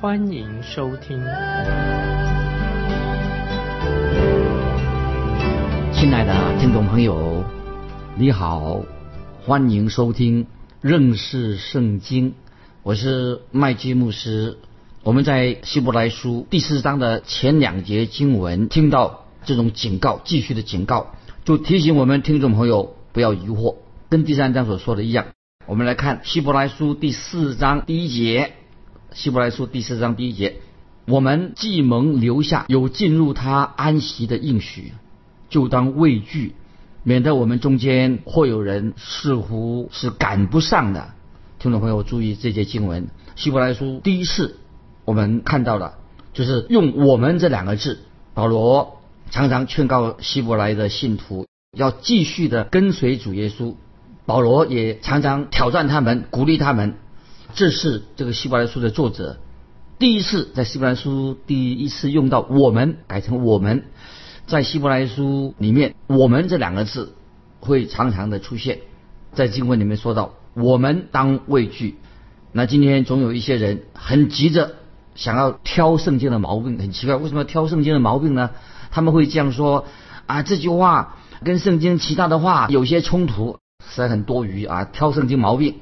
欢迎收听。亲爱的听众朋友，你好，欢迎收听认识圣经。我是麦基牧师。我们在希伯来书第四章的前两节经文听到这种警告，继续的警告。就提醒我们听众朋友不要疑惑，跟第三章所说的一样。我们来看希伯来书第四章第一节，希伯来书第四章第一节，我们既蒙留下有进入他安息的应许，就当畏惧，免得我们中间或有人似乎是赶不上的。听众朋友注意这节经文，希伯来书第一次我们看到了，就是用“我们”这两个字，保罗。常常劝告希伯来的信徒要继续的跟随主耶稣，保罗也常常挑战他们，鼓励他们。这是这个希伯来书的作者第一次在希伯来书第一次用到“我们”改成“我们”。在希伯来书里面，“我们”这两个字会常常的出现在经文里面说到“我们当畏惧”。那今天总有一些人很急着想要挑圣经的毛病，很奇怪，为什么挑圣经的毛病呢？他们会这样说啊，这句话跟圣经其他的话有些冲突，实在很多余啊，挑圣经毛病。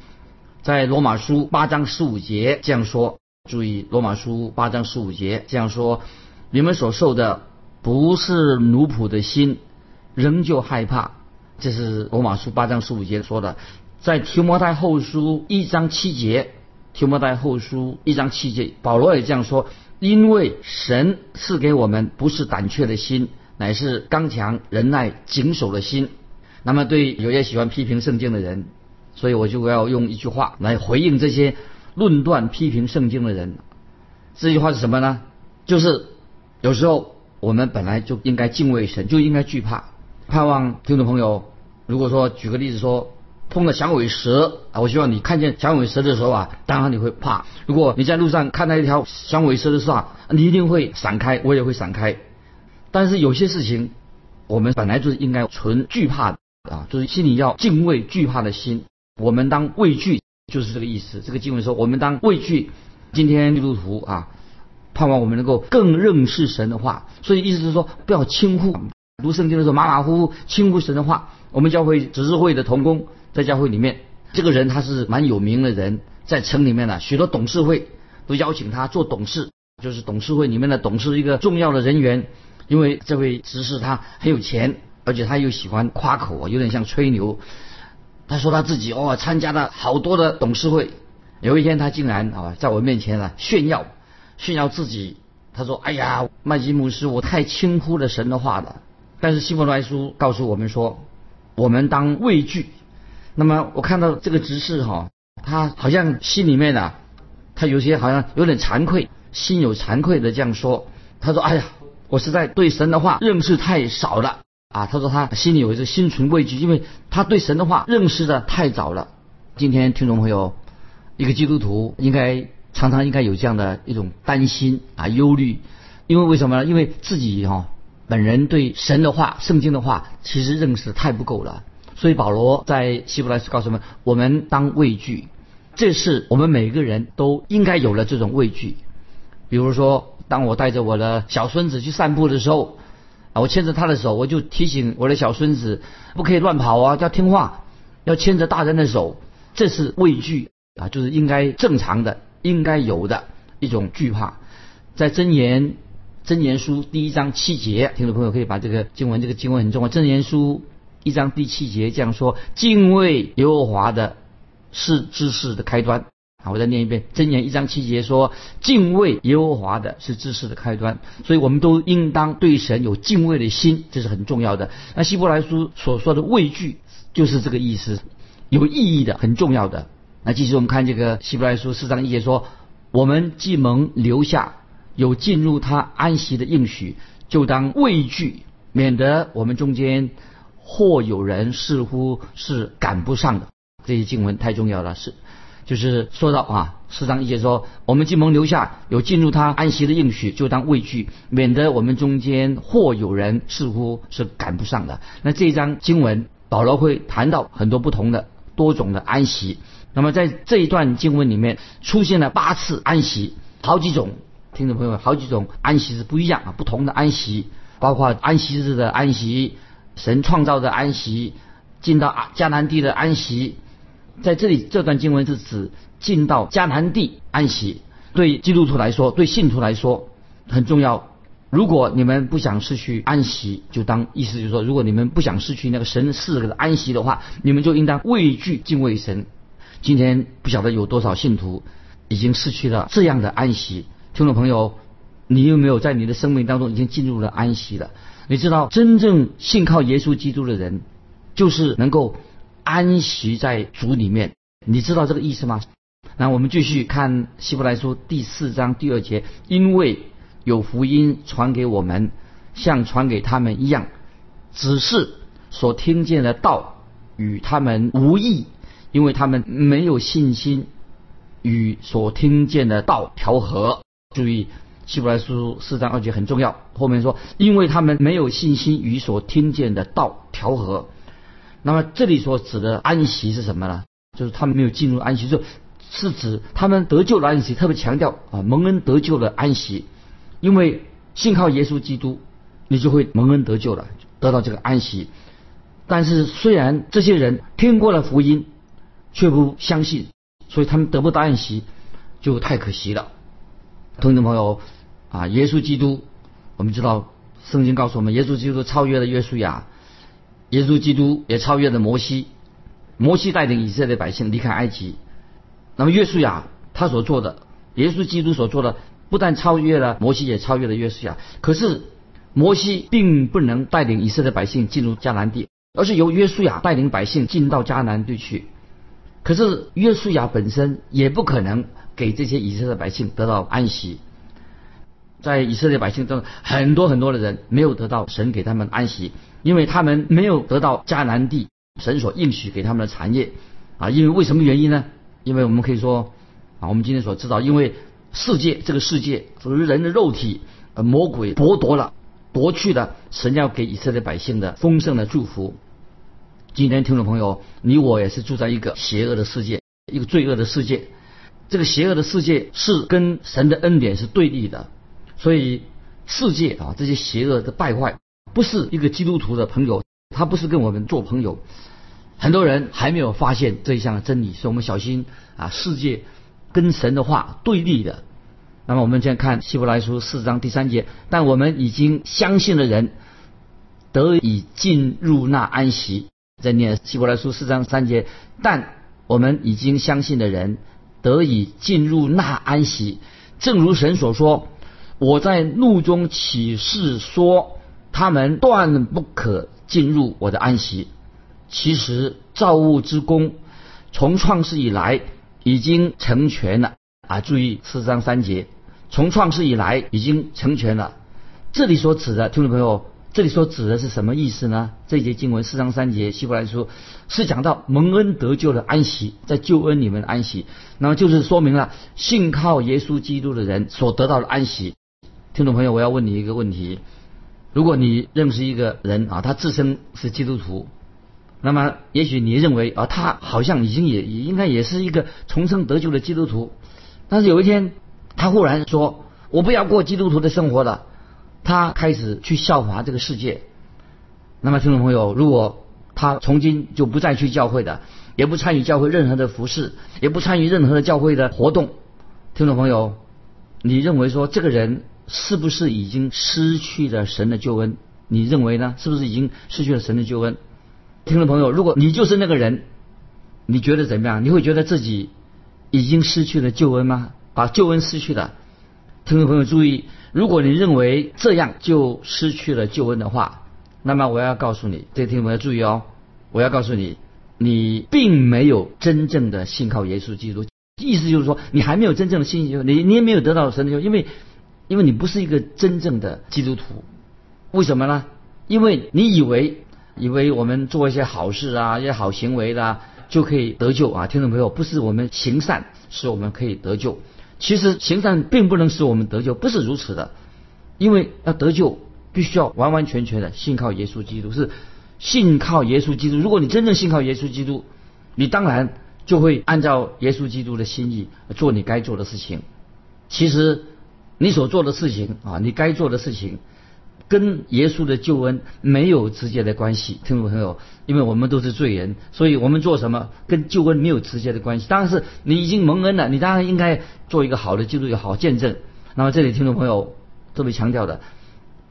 在罗马书八章十五节这样说，注意罗马书八章十五节这样说：你们所受的不是奴仆的心，仍旧害怕。这是罗马书八章十五节说的。在提摩太后书一章七节，提摩太后书一章七节，保罗也这样说。因为神赐给我们不是胆怯的心，乃是刚强、忍耐、谨守的心。那么，对有些喜欢批评圣经的人，所以我就要用一句话来回应这些论断批评圣经的人。这句话是什么呢？就是有时候我们本来就应该敬畏神，就应该惧怕。盼望听众朋友，如果说举个例子说。碰到响尾蛇啊！我希望你看见响尾蛇的时候啊，当然你会怕。如果你在路上看到一条响尾蛇的时候啊，你一定会闪开，我也会闪开。但是有些事情，我们本来就是应该存惧怕的啊，就是心里要敬畏惧怕的心。我们当畏惧，就是这个意思。这个经文说，我们当畏惧。今天基督徒啊，盼望我们能够更认识神的话。所以意思是说，不要轻忽读圣经的时候马马虎虎轻忽神的话。我们教会执事会的同工。在教会里面，这个人他是蛮有名的人，在城里面呢，许多董事会都邀请他做董事，就是董事会里面的董事一个重要的人员。因为这位执事他很有钱，而且他又喜欢夸口啊，有点像吹牛。他说他自己哦参加了好多的董事会，有一天他竟然啊在我面前啊炫耀，炫耀自己。他说：“哎呀，麦基牧师，我太轻忽了神的话了。”但是希伯来书告诉我们说，我们当畏惧。那么我看到这个执事哈，他好像心里面啊，他有些好像有点惭愧，心有惭愧的这样说。他说：“哎呀，我实在对神的话认识太少了啊。”他说他心里有一个心存畏惧，因为他对神的话认识的太早了。今天听众朋友，一个基督徒应该常常应该有这样的一种担心啊、忧虑，因为为什么呢？因为自己哈本人对神的话、圣经的话其实认识太不够了。所以保罗在希伯来书告诉我们：我们当畏惧，这是我们每个人都应该有了这种畏惧。比如说，当我带着我的小孙子去散步的时候，啊，我牵着他的手，我就提醒我的小孙子不可以乱跑啊，要听话，要牵着大人的手。这是畏惧啊，就是应该正常的、应该有的一种惧怕。在真言真言书第一章七节，听众朋友可以把这个经文，这个经文很重要。真言书。一章第七节这样说：“敬畏耶和华的是知识的开端。”好，我再念一遍。箴言一章七节说：“敬畏耶和华的是知识的开端。”所以，我们都应当对神有敬畏的心，这是很重要的。那希伯来书所说的畏惧，就是这个意思，有意义的，很重要的。那继续我们看这个希伯来书四章一节说：“我们既蒙留下有进入他安息的应许，就当畏惧，免得我们中间或有人似乎是赶不上的。这些经文太重要了，是就是说到啊，四章一节说，我们进蒙留下有进入他安息的应许，就当畏惧，免得我们中间或有人似乎是赶不上的。那这一章经文，保罗会谈到很多不同的多种的安息。那么在这一段经文里面出现了八次安息，好几种听众朋友，好几种安息是不一样啊，不同的安息，包括安息日的安息，神创造的安息，进到迦南地的安息。在这里这段经文是指进到迦南地安息，对基督徒来说，对信徒来说很重要。如果你们不想失去安息，就当意思就是说，如果你们不想失去那个神赐的安息的话，你们就应当畏惧敬畏神。今天不晓得有多少信徒已经失去了这样的安息。听众朋友，你有没有在你的生命当中已经进入了安息了？你知道，真正信靠耶稣基督的人，就是能够安息在主里面。你知道这个意思吗？那我们继续看希伯来书第四章第二节，因为有福音传给我们，像传给他们一样，只是所听见的道与他们无异。因为他们没有信心与所听见的道调和。注意，希伯来书四章二节很重要。后面说，因为他们没有信心与所听见的道调和。那么这里所指的安息是什么呢？就是他们没有进入安息，就是指他们得救的安息。特别强调啊，蒙恩得救的安息。因为信靠耶稣基督，你就会蒙恩得救了，得到这个安息。但是虽然这些人听过了福音，却不相信，所以他们得不到安息，就太可惜了。同学朋友啊，耶稣基督，我们知道圣经告诉我们，耶稣基督超越了约书亚，耶稣基督也超越了摩西。摩西带领以色列百姓离开埃及，那么约书亚他所做的，耶稣基督所做的，不但超越了摩西，也超越了约书亚。可是摩西并不能带领以色列百姓进入迦南地，而是由约书亚带领百姓进到迦南地去。可是约书亚本身也不可能给这些以色列百姓得到安息，在以色列百姓中，很多很多的人没有得到神给他们安息，因为他们没有得到迦南地神所应许给他们的产业啊。因为为什么原因呢？因为我们可以说啊，我们今天所知道，因为世界这个世界属于人的肉体，呃，魔鬼剥夺了、夺去了神要给以色列百姓的丰盛的祝福。今天听众朋友，你我也是住在一个邪恶的世界，一个罪恶的世界。这个邪恶的世界是跟神的恩典是对立的，所以世界啊，这些邪恶的败坏，不是一个基督徒的朋友，他不是跟我们做朋友。很多人还没有发现这一项真理，所以我们小心啊，世界跟神的话对立的。那么我们现在看希伯来书四章第三节，但我们已经相信的人得以进入那安息。在念希伯来书四章三节，但我们已经相信的人得以进入那安息，正如神所说：“我在怒中起誓说，他们断不可进入我的安息。”其实造物之功从创世以来已经成全了啊！注意四章三节，从创世以来已经成全了。这里所指的听众朋友。这里所指的是什么意思呢？这节经文四章三节，希伯来书是讲到蒙恩得救的安息，在救恩里面的安息，那么就是说明了信靠耶稣基督的人所得到的安息。听众朋友，我要问你一个问题：如果你认识一个人啊，他自称是基督徒，那么也许你认为啊，他好像已经也应该也是一个重生得救的基督徒，但是有一天他忽然说：“我不要过基督徒的生活了。”他开始去效法这个世界，那么听众朋友，如果他从今就不再去教会的，也不参与教会任何的服饰，也不参与任何的教会的活动，听众朋友，你认为说这个人是不是已经失去了神的救恩？你认为呢？是不是已经失去了神的救恩？听众朋友，如果你就是那个人，你觉得怎么样？你会觉得自己已经失去了救恩吗？把救恩失去了？听众朋友注意。如果你认为这样就失去了救恩的话，那么我要告诉你，这个听众朋友注意哦，我要告诉你，你并没有真正的信靠耶稣基督。意思就是说，你还没有真正的信心，你你也没有得到神的救，因为因为你不是一个真正的基督徒。为什么呢？因为你以为以为我们做一些好事啊，一些好行为啦，就可以得救啊。听众朋友，不是我们行善使我们可以得救，其实行善并不能使我们得救，不是如此的。因为要得救，必须要完完全全的信靠耶稣基督，是信靠耶稣基督。如果你真正信靠耶稣基督，你当然就会按照耶稣基督的心意做你该做的事情。其实你所做的事情啊，你该做的事情，跟耶稣的救恩没有直接的关系。听众朋友，因为我们都是罪人，所以我们做什么跟救恩没有直接的关系。当然是你已经蒙恩了，你当然应该做一个好的基督，有好见证。那么这里听众朋友。特别强调的，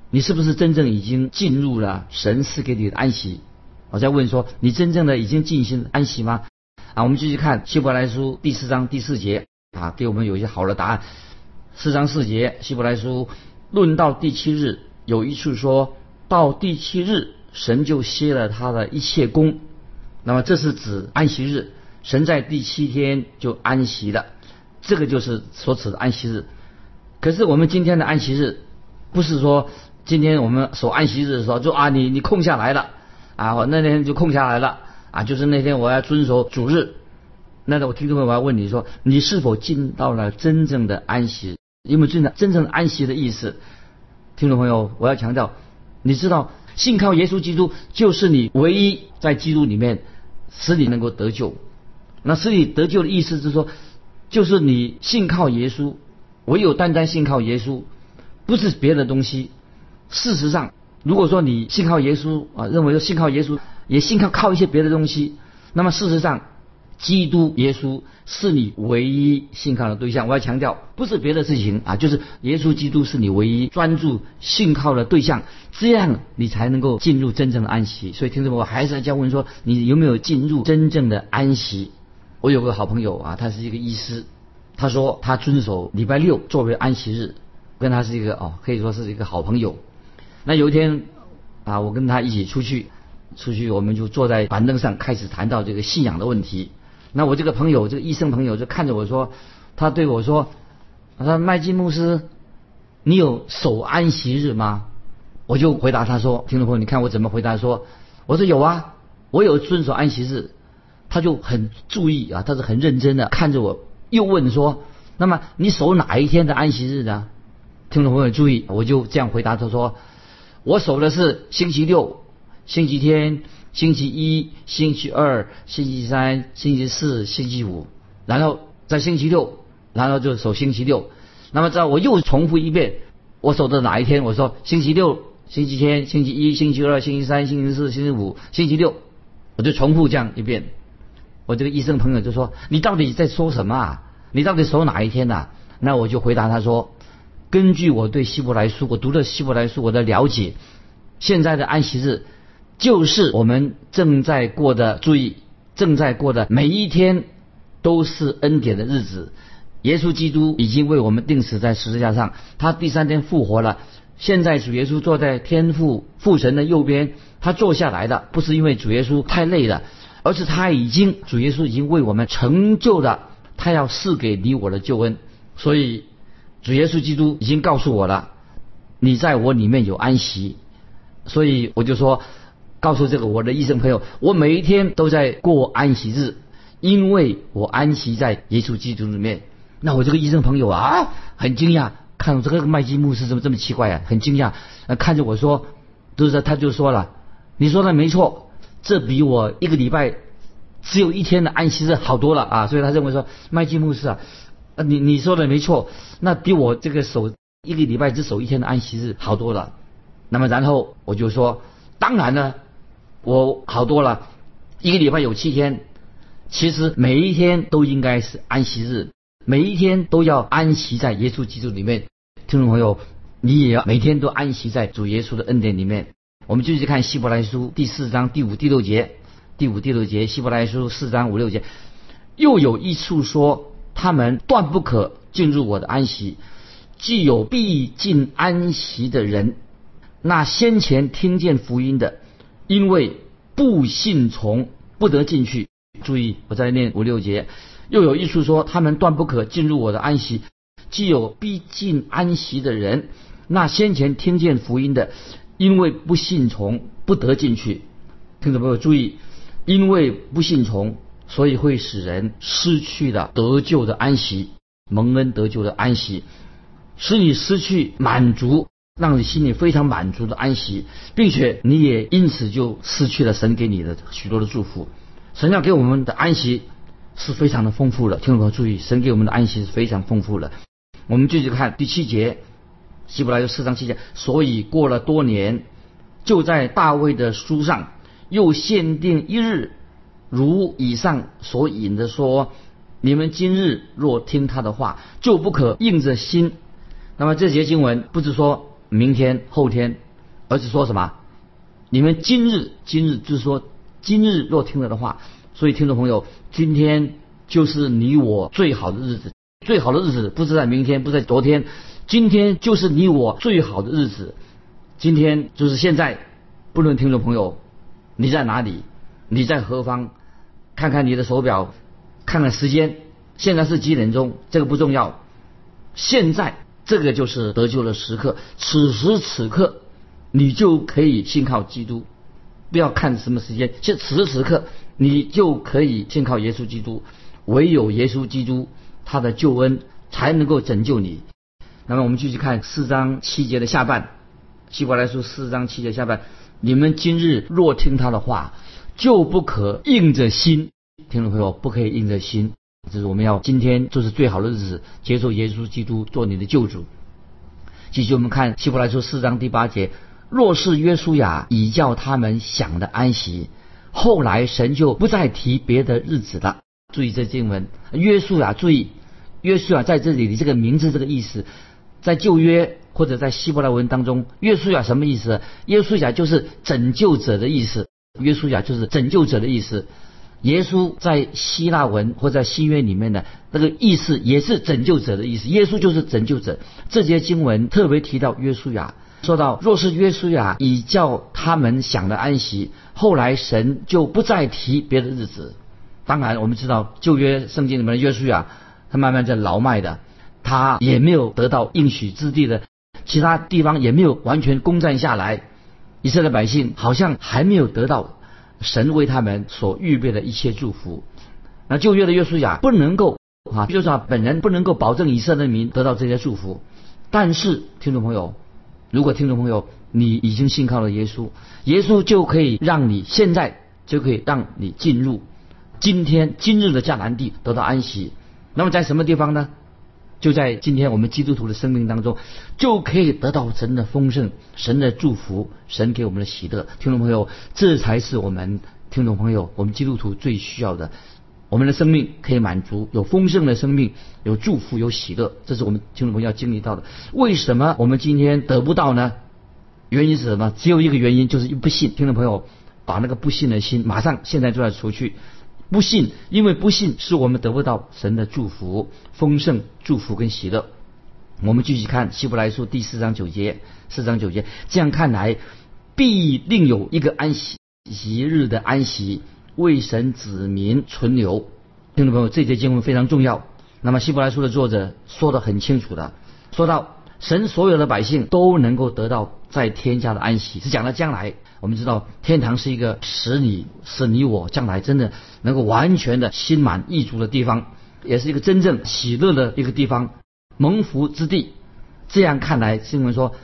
你是不是真正已经进入了神赐给你的安息？我在问说，你真正的已经进行安息吗？啊，我们继续看希伯来书第四章第四节啊，给我们有一些好的答案。四章四节，希伯来书论到第七日，有一处说到第七日，神就歇了他的一切功。那么这是指安息日，神在第七天就安息了，这个就是所指的安息日。可是我们今天的安息日，不是说今天我们守安息日的时候就啊你你空下来了啊我那天就空下来了啊就是那天我要遵守主日，那我听众朋友我要问你说你是否进到了真正的安息？有没有真的真正的安息的意思？听众朋友我要强调，你知道信靠耶稣基督就是你唯一在基督里面使你能够得救。那使你得救的意思是说，就是你信靠耶稣。唯有单单信靠耶稣，不是别的东西。事实上，如果说你信靠耶稣啊，认为说信靠耶稣，也信靠靠一些别的东西，那么事实上，基督耶稣是你唯一信靠的对象。我要强调，不是别的事情啊，就是耶稣基督是你唯一专注信靠的对象，这样你才能够进入真正的安息。所以，听众朋友，还是在教问说，你有没有进入真正的安息？我有个好朋友啊，他是一个医师。他说他遵守礼拜六作为安息日，跟他是一个哦，可以说是一个好朋友。那有一天啊，我跟他一起出去，出去我们就坐在板凳上开始谈到这个信仰的问题。那我这个朋友，这个医生朋友就看着我说，他对我说：“他说麦基牧师，你有守安息日吗？”我就回答他说：“听众朋友，你看我怎么回答？说我说有啊，我有遵守安息日。”他就很注意啊，他是很认真的看着我。又问说：“那么你守哪一天的安息日呢？”听众朋友注意，我就这样回答他说：“我守的是星期六、星期天、星期一、星期二、星期三、星期四、星期五，然后在星期六，然后就守星期六。那么在我又重复一遍，我守的哪一天？我说星期六、星期天、星期一、星期二、星期三、星期四、星期五、星期六，我就重复这样一遍。”我这个医生朋友就说：“你到底在说什么啊？你到底守哪一天呐？”那我就回答他说：“根据我对希伯来书，我读的希伯来书，我的了解，现在的安息日就是我们正在过的，注意正在过的每一天都是恩典的日子。耶稣基督已经为我们定死在十字架上，他第三天复活了。现在主耶稣坐在天父父神的右边，他坐下来的不是因为主耶稣太累了。”而是他已经主耶稣已经为我们成就了他要赐给你我的救恩，所以主耶稣基督已经告诉我了，你在我里面有安息，所以我就说告诉这个我的医生朋友，我每一天都在过安息日，因为我安息在耶稣基督里面。那我这个医生朋友啊，很惊讶，看这个麦基牧师怎么这么奇怪啊，很惊讶，看着我说，都是他就说了，你说的没错。这比我一个礼拜只有一天的安息日好多了啊！所以他认为说麦基牧师，啊你你说的没错，那比我这个守一个礼拜只守一天的安息日好多了。那么然后我就说，当然呢，我好多了，一个礼拜有七天，其实每一天都应该是安息日，每一天都要安息在耶稣基督里面。听众朋友，你也要每天都安息在主耶稣的恩典里面。我们继续看希伯来书第四章第五、第六节，第五、第六节，希伯来书四章五六节，又有一处说，他们断不可进入我的安息，既有必进安息的人，那先前听见福音的，因为不信从，不得进去。注意，我在念五六节，又有一处说，他们断不可进入我的安息，既有逼近安息的人，那先前听见福音的，因为不信从，不得进去。听众朋友注意，因为不信从，所以会使人失去了得救的安息，蒙恩得救的安息，使你失去满足，让你心里非常满足的安息，并且你也因此就失去了神给你的许多的祝福。神要给我们的安息是非常的丰富的，听众朋友注意，神给我们的安息是非常丰富的。我们继续看第七节，希伯来书四章七节，所以过了多年，就在大卫的书上又限定一日，如以上所引的说：你们今日若听他的话，就不可硬着心。那么这节经文不是说明天、后天，而是说什么？你们今日，今日就是说今日若听了的话。所以听众朋友，今天就是你我最好的日子。最好的日子不是在明天，不是在昨天，今天就是你我最好的日子。今天就是现在。不论听众朋友你在哪里，你在何方，看看你的手表，看看时间，现在是几点钟？这个不重要。现在这个就是得救的时刻，此时此刻你就可以信靠基督。不要看什么时间，现此时此刻你就可以信靠耶稣基督。唯有耶稣基督。他的救恩才能够拯救你。那么我们继续看四章七节的下半，希伯来书四章七节下半，你们今日若听他的话，就不可硬着心。听众朋友，不可以硬着心，就是我们要今天就是最好的日子，接受耶稣基督做你的救主。继续我们看希伯来书四章第八节，若是约书亚已叫他们享的安息，后来神就不再提别的日子了。注意这经文，约书亚，注意。约书亚在这里的这个名字，这个意思，在旧约或者在希伯来文当中，约书亚什么意思？约书亚就是拯救者的意思。约书亚就是拯救者的意思。耶稣在希腊文或在新约里面的那个意思也是拯救者的意思。耶稣就是拯救者。这节经文特别提到约书亚，说到若是约书亚已叫他们享了安息，后来神就不再提别的日子。当然，我们知道旧约圣经里面的约书亚。他慢慢在劳卖的，他也没有得到应许之地的，其他地方也没有完全攻占下来。以色列百姓好像还没有得到神为他们所预备的一切祝福。那旧约的约书亚不能够啊，约书亚本人不能够保证以色列民得到这些祝福。但是听众朋友，如果听众朋友你已经信靠了耶稣，耶稣就可以让你现在就可以让你进入今天今日的迦南地得到安息。那么在什么地方呢？就在今天我们基督徒的生命当中，就可以得到神的丰盛、神的祝福、神给我们的喜乐。听众朋友，这才是我们听众朋友我们基督徒最需要的。我们的生命可以满足，有丰盛的生命，有祝福，有喜乐，这是我们听众朋友要经历到的。为什么我们今天得不到呢？原因是什么？只有一个原因，就是不信。听众朋友，把那个不信的心马上现在就要除去。不信，因为不信是我们得不到神的祝福、丰盛、祝福跟喜乐。我们继续看希伯来书第四章九节，四章九节，这样看来，必另有一个安息一日的安息，为神子民存留。听众朋友，这节经文非常重要。那么希伯来书的作者说的很清楚的，说到神所有的百姓都能够得到在天家的安息，是讲了将来。我们知道天堂是一个使你使你我将来真的能够完全的心满意足的地方，也是一个真正喜乐的一个地方，蒙福之地。这样看来，新闻说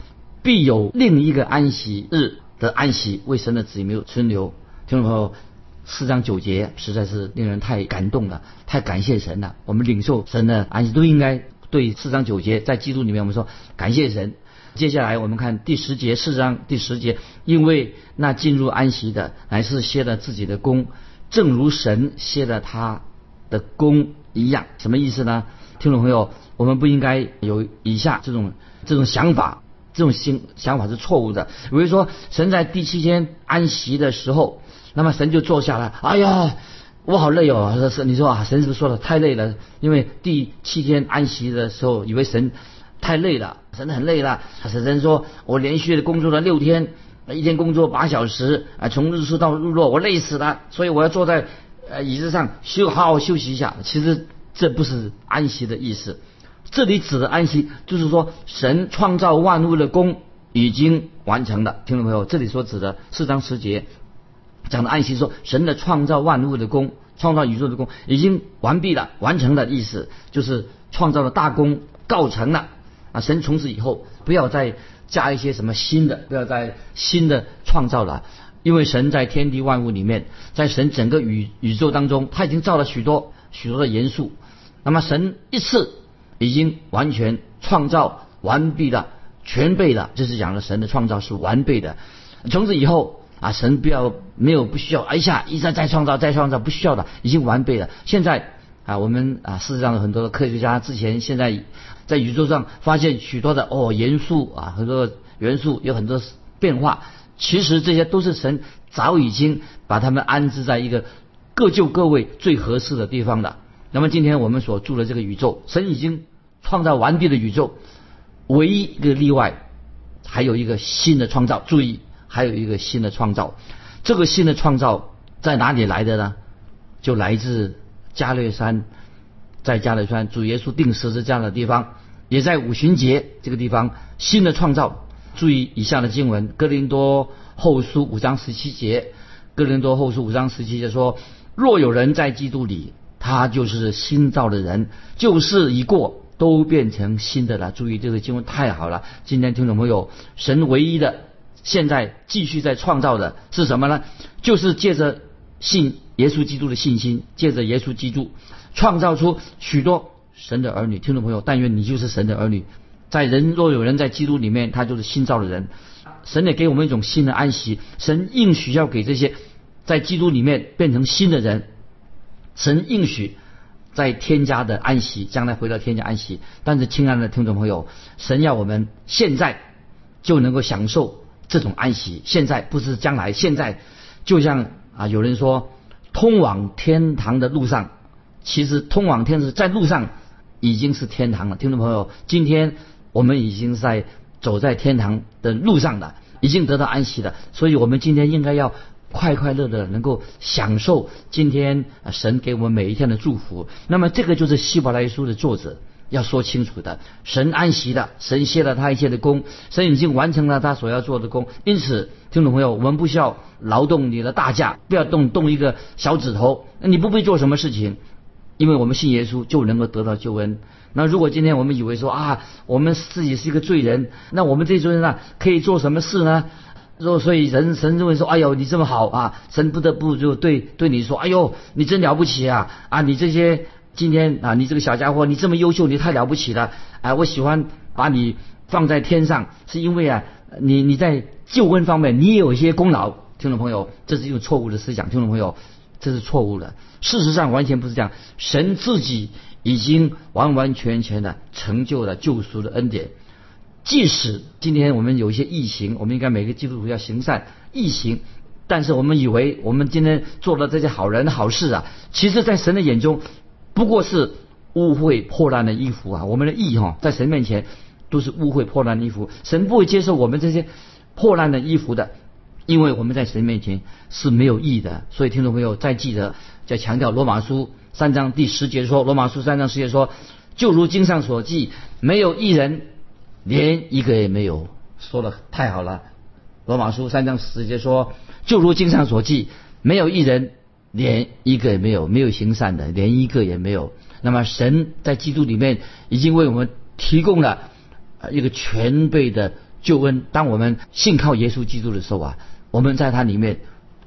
必有另一个安息日的安息，为神的子民存留。听众朋友，四章九节实在是令人太感动了，太感谢神了。我们领受神的安息，都应该对四章九节在基督里面，我们说感谢神。接下来我们看第十节四章第十节，因为那进入安息的乃是歇了自己的功，正如神歇了他的功一样。什么意思呢？听众朋友，我们不应该有以下这种这种想法，这种心想法是错误的。比如说，神在第七天安息的时候，那么神就坐下来，哎呀，我好累哦。说是你说啊，神是不是说的太累了？因为第七天安息的时候，以为神。太累了，神很累了。神说：“我连续的工作了六天，一天工作八小时，啊，从日出到日落，我累死了。所以我要坐在呃椅子上休，好好休息一下。其实这不是安息的意思，这里指的安息，就是说神创造万物的功已经完成了。听众朋友，这里所指的四章十节讲的安息，说神的创造万物的功，创造宇宙的功已经完毕了，完成的意思就是创造的大功告成了啊！神从此以后不要再加一些什么新的，不要再新的创造了，因为神在天地万物里面，在神整个宇宇宙当中，他已经造了许多许多的元素。那么神一次已经完全创造完毕了，全备了，这是讲的神的创造是完备的。从此以后啊，神不要没有不需要，哎呀，一再再创造再创造，不需要的，已经完备了。现在啊，我们啊，事实上有很多的科学家之前现在在宇宙上发现许多的哦元素啊，很多元素有很多变化，其实这些都是神早已经把它们安置在一个各就各位最合适的地方的。那么今天我们所住的这个宇宙，神已经创造完毕的宇宙，唯一一个例外，还有一个新的创造。注意，还有一个新的创造。这个新的创造在哪里来的呢？就来自加略山，在加略山主耶稣定十字架的地方，也在五旬节这个地方新的创造。注意以下的经文：哥林多后书五章十七节。哥林多后书五章十七节说：若有人在基督里。他就是新造的人，旧事已过，都变成新的了。注意这个经文太好了。今天听众朋友，神唯一的现在继续在创造的是什么呢？就是借着信耶稣基督的信心，借着耶稣基督创造出许多神的儿女。听众朋友，但愿你就是神的儿女。在人若有人在基督里面，他就是新造的人。神也给我们一种新的安息。神应许要给这些在基督里面变成新的人。神应许在天家的安息，将来回到天家安息。但是，亲爱的听众朋友，神要我们现在就能够享受这种安息。现在不是将来，现在就像啊，有人说，通往天堂的路上，其实通往天是在路上已经是天堂了。听众朋友，今天我们已经在走在天堂的路上了，已经得到安息了。所以我们今天应该要。快快乐乐能够享受今天神给我们每一天的祝福，那么这个就是希伯来书的作者要说清楚的。神安息了，神歇了他一切的功，神已经完成了他所要做的功。因此，听众朋友，我们不需要劳动你的大驾，不要动动一个小指头，那你不必做什么事情，因为我们信耶稣就能够得到救恩。那如果今天我们以为说啊，我们自己是一个罪人，那我们这罪人呢可以做什么事呢？说，所以人神认为说，哎呦，你这么好啊，神不得不就对对你说，哎呦，你真了不起啊啊，你这些今天啊，你这个小家伙，你这么优秀，你太了不起了，哎，我喜欢把你放在天上，是因为啊，你你在救恩方面你也有一些功劳，听众朋友，这是一种错误的思想，听众朋友，这是错误的，事实上完全不是这样，神自己已经完完全全的成就了救赎的恩典。即使今天我们有一些异行，我们应该每个基督徒要行善异行，但是我们以为我们今天做的这些好人好事啊，其实，在神的眼中不过是污秽破烂的衣服啊。我们的义哈，在神面前都是污秽破烂的衣服，神不会接受我们这些破烂的衣服的，因为我们在神面前是没有义的。所以听众朋友再记得，在强调罗马书三章第十节说，罗马书三章十节说，就如经上所记，没有一人。连一个也没有，说的太好了。罗马书三章十节说，就如经上所记，没有一人，连一个也没有，没有行善的，连一个也没有。那么神在基督里面已经为我们提供了一个全备的救恩。当我们信靠耶稣基督的时候啊，我们在他里面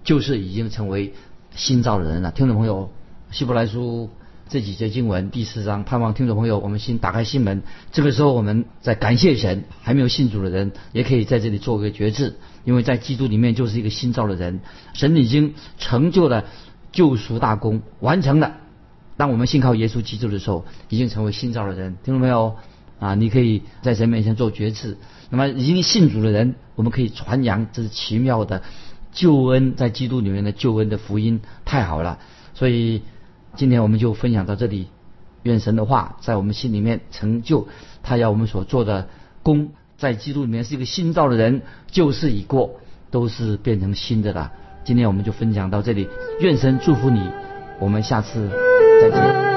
就是已经成为新造的人了。听众朋友，希伯来书。这几节经文第四章，盼望听众朋友，我们先打开心门。这个时候，我们在感谢神，还没有信主的人也可以在这里做个决志，因为在基督里面就是一个新造的人。神已经成就了救赎大功，完成了。当我们信靠耶稣基督的时候，已经成为新造的人。听众朋友啊，你可以在神面前做决志。那么已经信主的人，我们可以传扬这是奇妙的救恩，在基督里面的救恩的福音，太好了。所以。今天我们就分享到这里，愿神的话在我们心里面成就，他要我们所做的功，在基督里面是一个新造的人，旧事已过，都是变成新的了。今天我们就分享到这里，愿神祝福你，我们下次再见。